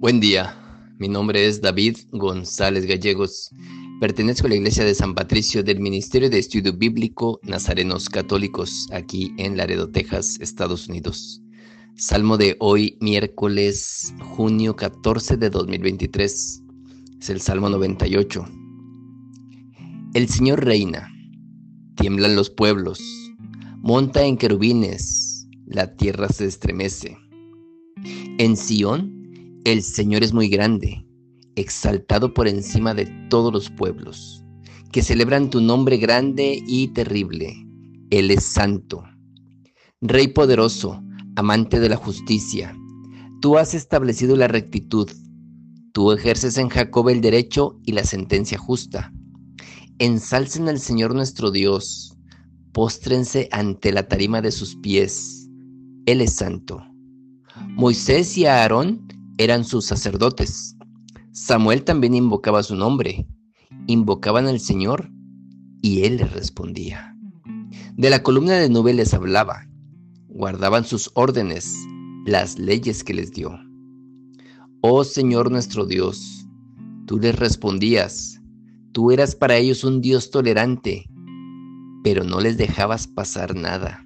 Buen día, mi nombre es David González Gallegos. Pertenezco a la Iglesia de San Patricio del Ministerio de Estudio Bíblico Nazarenos Católicos, aquí en Laredo, Texas, Estados Unidos. Salmo de hoy, miércoles, junio 14 de 2023. Es el Salmo 98. El Señor reina, tiemblan los pueblos, monta en querubines, la tierra se estremece. En Sión, el Señor es muy grande, exaltado por encima de todos los pueblos, que celebran tu nombre grande y terrible. Él es santo. Rey poderoso, amante de la justicia, tú has establecido la rectitud. Tú ejerces en Jacob el derecho y la sentencia justa. Ensalcen al Señor nuestro Dios, póstrense ante la tarima de sus pies. Él es santo. Moisés y Aarón eran sus sacerdotes. Samuel también invocaba su nombre. Invocaban al Señor y Él les respondía. De la columna de nube les hablaba. Guardaban sus órdenes, las leyes que les dio. Oh Señor nuestro Dios, tú les respondías. Tú eras para ellos un Dios tolerante, pero no les dejabas pasar nada.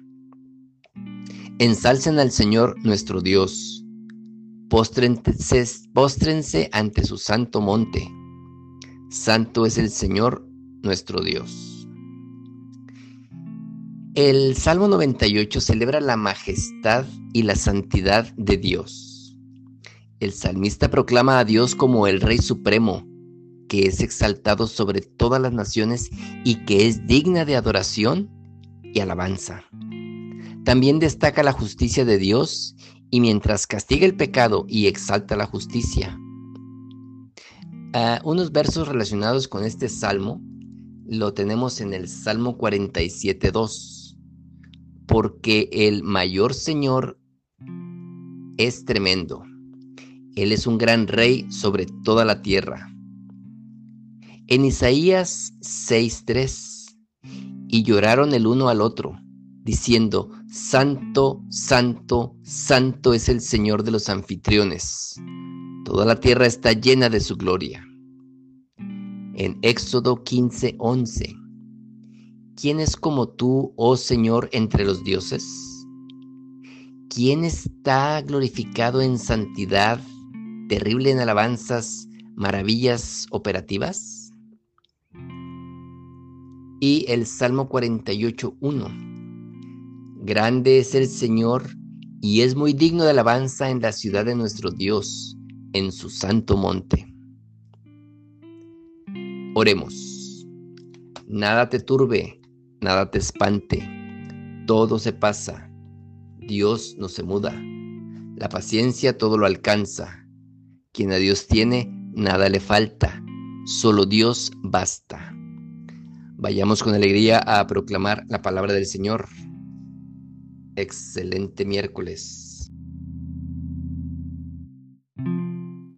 Ensalcen al Señor nuestro Dios Póstrense, ante su santo monte. Santo es el Señor nuestro Dios. El Salmo 98 celebra la majestad y la santidad de Dios. El salmista proclama a Dios como el Rey Supremo, que es exaltado sobre todas las naciones y que es digna de adoración y alabanza. También destaca la justicia de Dios y mientras castiga el pecado y exalta la justicia. Ah, unos versos relacionados con este salmo lo tenemos en el Salmo 47.2, porque el mayor Señor es tremendo. Él es un gran rey sobre toda la tierra. En Isaías 6.3, y lloraron el uno al otro diciendo, Santo, Santo, Santo es el Señor de los anfitriones. Toda la tierra está llena de su gloria. En Éxodo 15, 11. ¿Quién es como tú, oh Señor, entre los dioses? ¿Quién está glorificado en santidad, terrible en alabanzas, maravillas operativas? Y el Salmo 48, 1 Grande es el Señor y es muy digno de alabanza en la ciudad de nuestro Dios, en su santo monte. Oremos. Nada te turbe, nada te espante, todo se pasa, Dios no se muda, la paciencia todo lo alcanza, quien a Dios tiene, nada le falta, solo Dios basta. Vayamos con alegría a proclamar la palabra del Señor. Excelente miércoles.